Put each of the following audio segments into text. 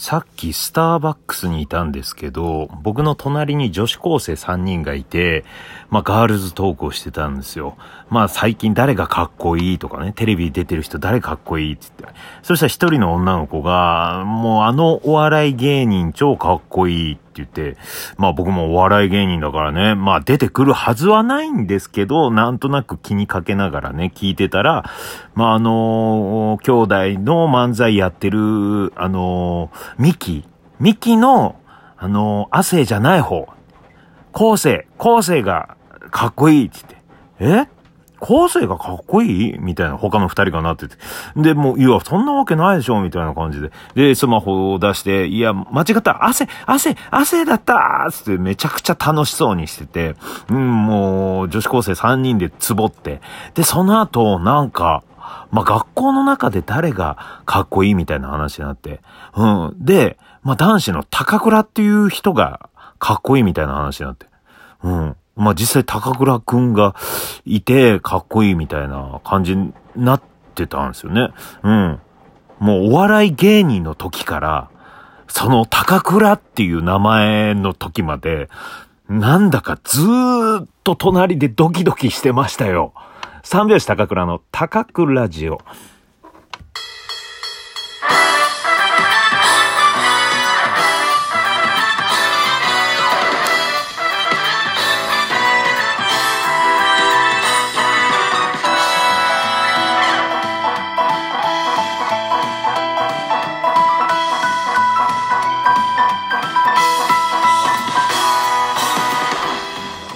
さっきスターバックスにいたんですけど、僕の隣に女子高生3人がいて、まあガールズトークをしてたんですよ。まあ最近誰がかっこいいとかね、テレビ出てる人誰かっこいいって言って。そしたら一人の女の子が、もうあのお笑い芸人超かっこいいってって言って、まあ僕もお笑い芸人だからね、まあ出てくるはずはないんですけど、なんとなく気にかけながらね、聞いてたら、まああのー、兄弟の漫才やってる、あのー、ミキ、ミキの、あのー、亜生じゃない方、後世、後世がかっこいいって言って、え？後世がかっこいい？みたいな他の二人がなってて。で、もう、いや、そんなわけないでしょみたいな感じで。で、スマホを出して、いや、間違った、汗、汗、汗だったつってめちゃくちゃ楽しそうにしてて、うん、もう、女子高生三人でつぼって。で、その後、なんか、まあ、学校の中で誰がかっこいいみたいな話になって。うん。で、まあ、男子の高倉っていう人がかっこいいみたいな話になって。うん。まあ、実際高倉くんがいてかっこいいみたいな感じになってたんですよね。うん。もうお笑い芸人の時から、その高倉っていう名前の時まで、なんだかずーっと隣でドキドキしてましたよ。三拍子高倉の高倉ジオ。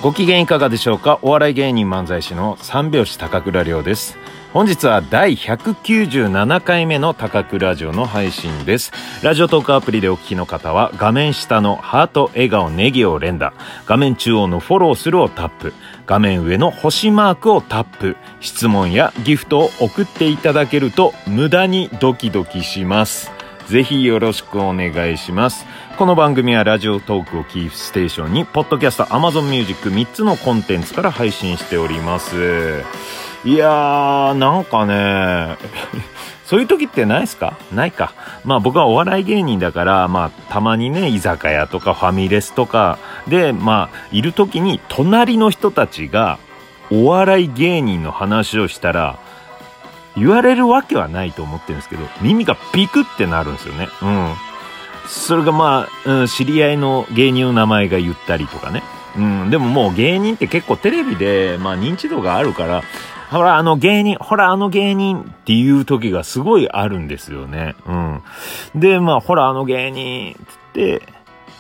ご機嫌いかがでしょうか？お笑い芸人漫才師の三拍子高倉涼です。本日は第197回目の高倉城の配信です。ラジオトークアプリでお聞きの方は画面下のハート、笑顔、ネギを連打、画面中央のフォローするをタップ、画面上の星マークをタップ、質問やギフトを送っていただけると無駄にドキドキします。ぜひよろしくお願いします。この番組はラジオトークをキーステーションに、ポッドキャスト、アマゾンミュージック3つのコンテンツから配信しております。いやー、なんかね、そういう時ってないですか？ないか。まあ僕はお笑い芸人だから、まあたまにね、居酒屋とかファミレスとかで、まあいる時に隣の人たちがお笑い芸人の話をしたら、言われるわけはないと思ってるんですけど、耳がピクってなるんですよね。うん。それがまあ、うん、知り合いの芸人の名前が言ったりとかね。うん、でももう芸人って結構テレビで、まあ認知度があるから、ほらあの芸人、ほらあの芸人っていう時がすごいあるんですよね。うん。で、まあほらあの芸人ってって、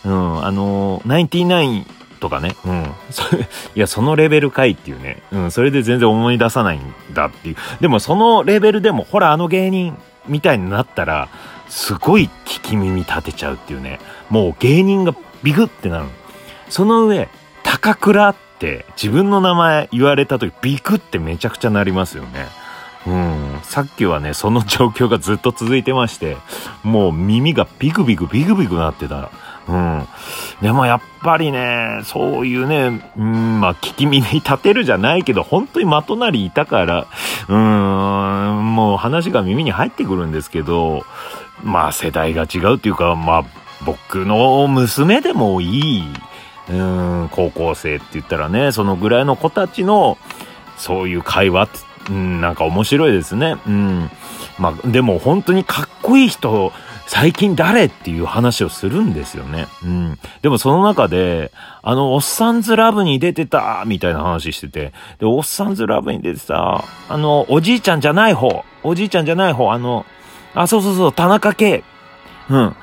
うん、あの、ナインティナインとかね。うん。それ、いや、そのレベルかいっていうね。うん、それで全然思い出さないんだっていう。でもそのレベルでも、ほら、あの芸人みたいになったら、すごい聞き耳立てちゃうっていうね。もう芸人がビグってなる。その上、高倉って自分の名前言われた時ビクってめちゃくちゃなりますよね。うん。さっきはね、その状況がずっと続いてまして、もう耳がビクビクビクビクなってた。うん。でもやっぱりね、そういうね、うん、まあ、聞き耳立てるじゃないけど、本当にまとなりいたから、うん、もう話が耳に入ってくるんですけど、まあ、世代が違うっていうか、まあ、僕の娘でもいい、うん、高校生って言ったらね、そのぐらいの子たちの、そういう会話って、うん、なんか面白いですね。うん。まあ、でも本当にかっこいい人、最近誰っていう話をするんですよね。うん。でもその中で、あの、おっさんずラブに出てた、みたいな話してて、で、おっさんずラブに出てた、あの、おじいちゃんじゃない方、おじいちゃんじゃない方、あの、あ、そうそうそう、田中圭。うん。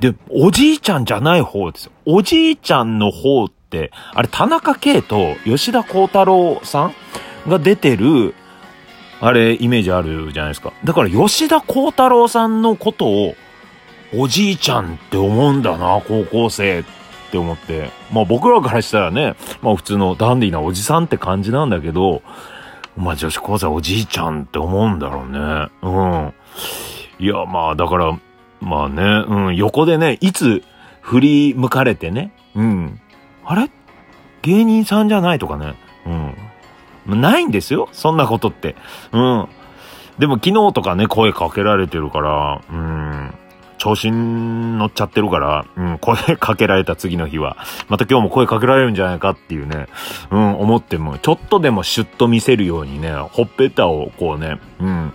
で、おじいちゃんじゃない方ですよ。おじいちゃんの方って、あれ、田中圭と吉田幸太郎さんが出てる、あれ、イメージあるじゃないですか。だから、吉田幸太郎さんのことを、おじいちゃんって思うんだな、高校生って思って。まあ僕らからしたらね、まあ普通のダンディなおじさんって感じなんだけど、まあ女子高生おじいちゃんって思うんだろうね。うん。いや、まあだから、まあね、うん、横でね、いつ振り向かれてね、うん。あれ？芸人さんじゃないとかね。うん。ないんですよ。そんなことって。うん。でも昨日とかね、声かけられてるから、うん。調子に乗っちゃってるから、うん、声かけられた次の日は、また今日も声かけられるんじゃないかっていうね、うん、思っても、ちょっとでもシュッと見せるようにね、ほっぺたをこうね、うん、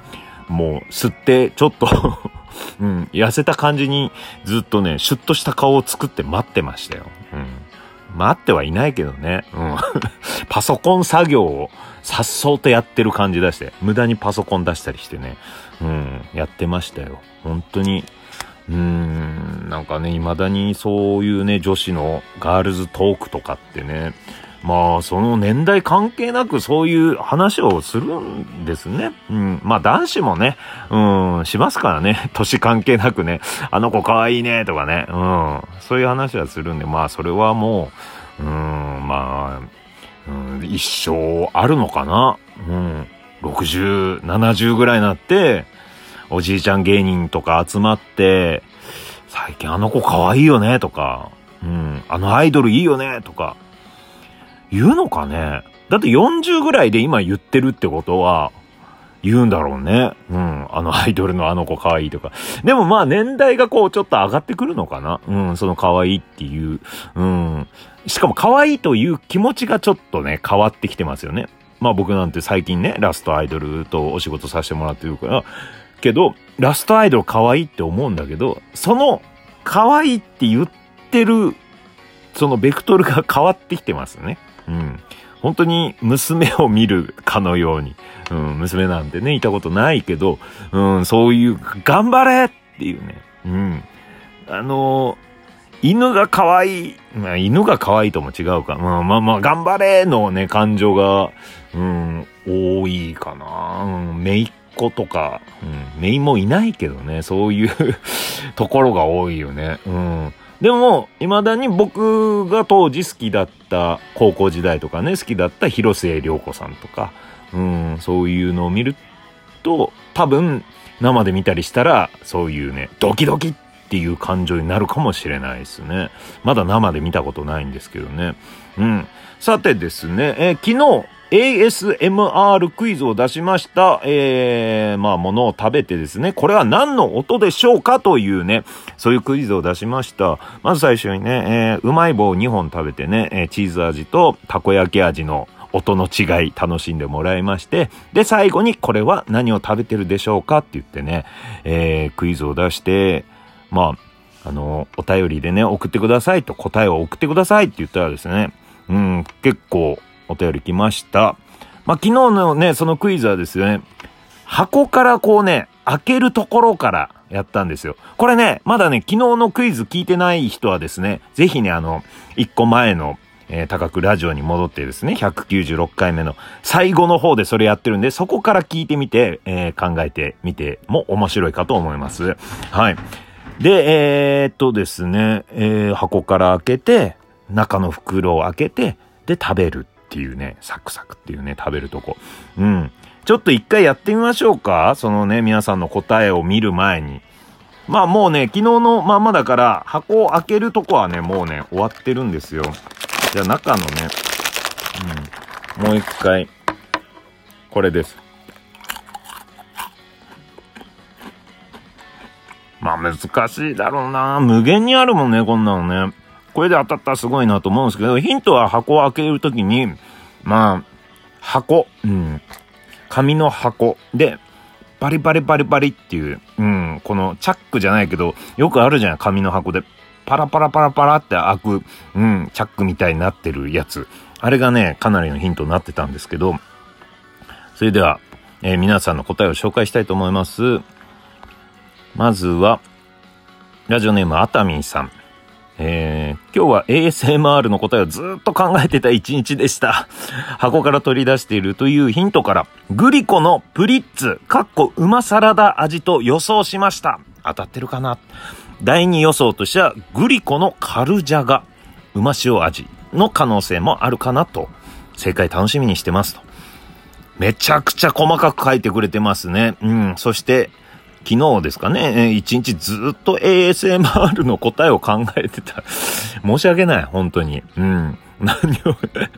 もう吸って、ちょっと うん、痩せた感じにずっとね、シュッとした顔を作って待ってましたよ。待ってはいないけどね。うん。パソコン作業をさっそうとやってる感じ出して、無駄にパソコン出したりしてね。うん、やってましたよ。本当に。うーん、なんかね、未だにそういうね、女子のガールズトークとかってね、まあ、その年代関係なくそういう話をするんですね。うん。まあ男子もね、うん、しますからね。年関係なくね、あの子可愛いね、とかね。うん。そういう話はするんで、まあそれはもう、うん、まあ、うん、一生あるのかな。うん。60、70ぐらいになって、おじいちゃん芸人とか集まって、最近あの子可愛いよね、とか、うん、あのアイドルいいよね、とか、言うのかね？だって40ぐらいで今言ってるってことは、言うんだろうね。うん。あのアイドルのあの子可愛いとか。でもまあ年代がこうちょっと上がってくるのかな？うん。その可愛いっていう。うん。しかも可愛いという気持ちがちょっとね、変わってきてますよね。まあ僕なんて最近ね、ラストアイドルとお仕事させてもらってるから、けど、ラストアイドル可愛いって思うんだけど、その可愛いって言ってる、そのベクトルが変わってきてますね。うん。本当に娘を見るかのように、うん、娘なんてね、いたことないけど、うん、そういう、頑張れっていうね、うん。あの犬が可愛い、まあ、犬が可愛いとも違うか。まあまあまあ、頑張れのね、感情が、うん、多いかな。うん、めいっ子とか、うん、めいもいないけどね、そういう ところが多いよね。うん。でも、未だに僕が当時好きだった高校時代とかね、好きだった広末涼子さんとか、うん、そういうのを見ると、多分、生で見たりしたら、そういうね、ドキドキっていう感情になるかもしれないですね。まだ生で見たことないんですけどね。うん。さてですね、えー、昨日、ASMR クイズを出しました、えー、まあ、ものを食べてですね、これは何の音でしょうかというね、そういうクイズを出しました。まず最初にね、えー、うまい棒2本食べてね、えー、チーズ味とたこ焼き味の音の違い楽しんでもらいまして、で、最後にこれは何を食べてるでしょうかって言ってね、えー、クイズを出して、まあ、あの、お便りでね、送ってくださいと、答えを送ってくださいって言ったらですね、うん、結構お便り来ました。まあ、昨日のね、そのクイズはですね、箱からこうね、開けるところからやったんですよ。これね、まだね、昨日のクイズ聞いてない人はですね、ぜひね、あの、一個前の、えー、高くラジオに戻ってですね、196回目の最後の方でそれやってるんで、そこから聞いてみて、えー、考えてみても面白いかと思います。はい。で、えー、っとですね、えー、箱から開けて、中の袋を開けて、で、食べるっていうね、サクサクっていうね、食べるとこ。うん。ちょっと一回やってみましょうかそのね、皆さんの答えを見る前に。まあもうね、昨日のまんまだから、箱を開けるとこはね、もうね、終わってるんですよ。じゃあ中のね、うん、もう一回、これです。まあ難しいだろうな無限にあるもんね、こんなのね。これで当たったらすごいなと思うんですけど、ヒントは箱を開けるときに、まあ、箱、うん、紙の箱で、バリバリバリバリっていう、うん、このチャックじゃないけど、よくあるじゃん、紙の箱で。パラパラパラパラって開く、うん、チャックみたいになってるやつ。あれがね、かなりのヒントになってたんですけど、それでは、えー、皆さんの答えを紹介したいと思います。まずは、ラジオネームあたみんさん。えー、今日は ASMR の答えをずっと考えてた一日でした。箱から取り出しているというヒントから、グリコのプリッツ、かっこうまサラダ味と予想しました。当たってるかな？第二予想としては、グリコのカルジャガ、うま塩味の可能性もあるかなと、正解楽しみにしてますと。めちゃくちゃ細かく書いてくれてますね。うん。そして、昨日ですかね、一日ずっと ASMR の答えを考えてた。申し訳ない、本当に。うん。何を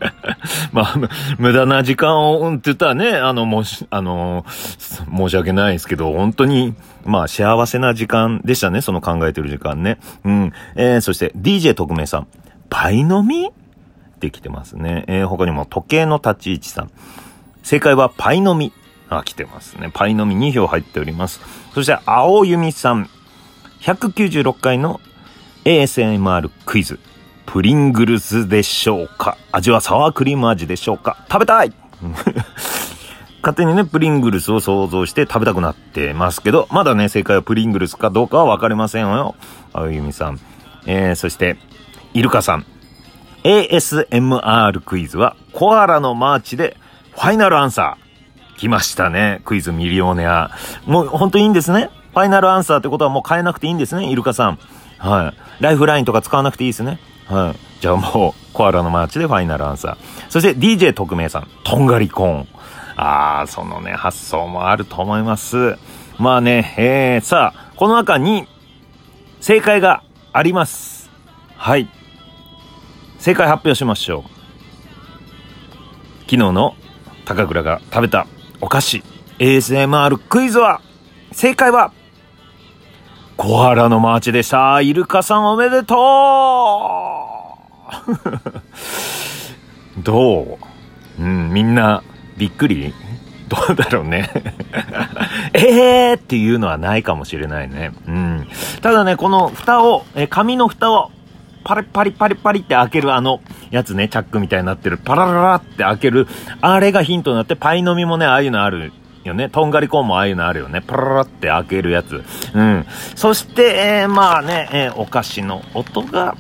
まあ、無駄な時間を、うんって言ったらね、あの、もし、あの、申し訳ないですけど、本当に、まあ、幸せな時間でしたね、その考えてる時間ね。うん。えー、そして、DJ 特命さん、パイの実ってきてますね。えー、他にも、時計の立ち位置さん。正解は、パイの実。あ、来てますね。パイの実2票入っております。そして、青弓さん。196回の ASMR クイズ。プリングルスでしょうか？味はサワークリーム味でしょうか？食べたい 勝手にね、プリングルスを想像して食べたくなってますけど、まだね、正解はプリングルスかどうかはわかりませんよ。あゆみさん。えー、そして、イルカさん。ASMR クイズは、コアラのマーチで、ファイナルアンサー。来ましたね。クイズミリオネア。もう、ほんといいんですね。ファイナルアンサーってことはもう変えなくていいんですね、イルカさん。はい。ライフラインとか使わなくていいですね。はい。じゃあもう、コアラのマーチでファイナルアンサー。そして DJ 特命さん、とんがりコーン。あー、そのね、発想もあると思います。まあね、えー、さあ、この中に、正解があります。はい。正解発表しましょう。昨日の高倉が食べたお菓子、ASMR クイズは、正解は、コアラのマーチでした。イルカさんおめでとう どう？うん、みんな、びっくり？どうだろうね えーっていうのはないかもしれないね。うん。ただね、この蓋を、え紙の蓋を、パリパリパリパリって開けるあのやつね、チャックみたいになってる、パラララって開ける、あれがヒントになって、パイの実もね、ああいうのあるよね。とんがりコーンもああいうのあるよね。パララって開けるやつ。うん。そして、えー、まあね、えー、お菓子の音が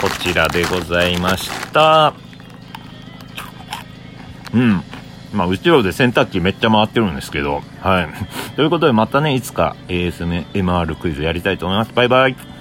こちらでございました。うん。まあ、後ろで洗濯機めっちゃ回ってるんですけど、はい。ということで、またね、いつか ASMR クイズやりたいと思います。バイバイ。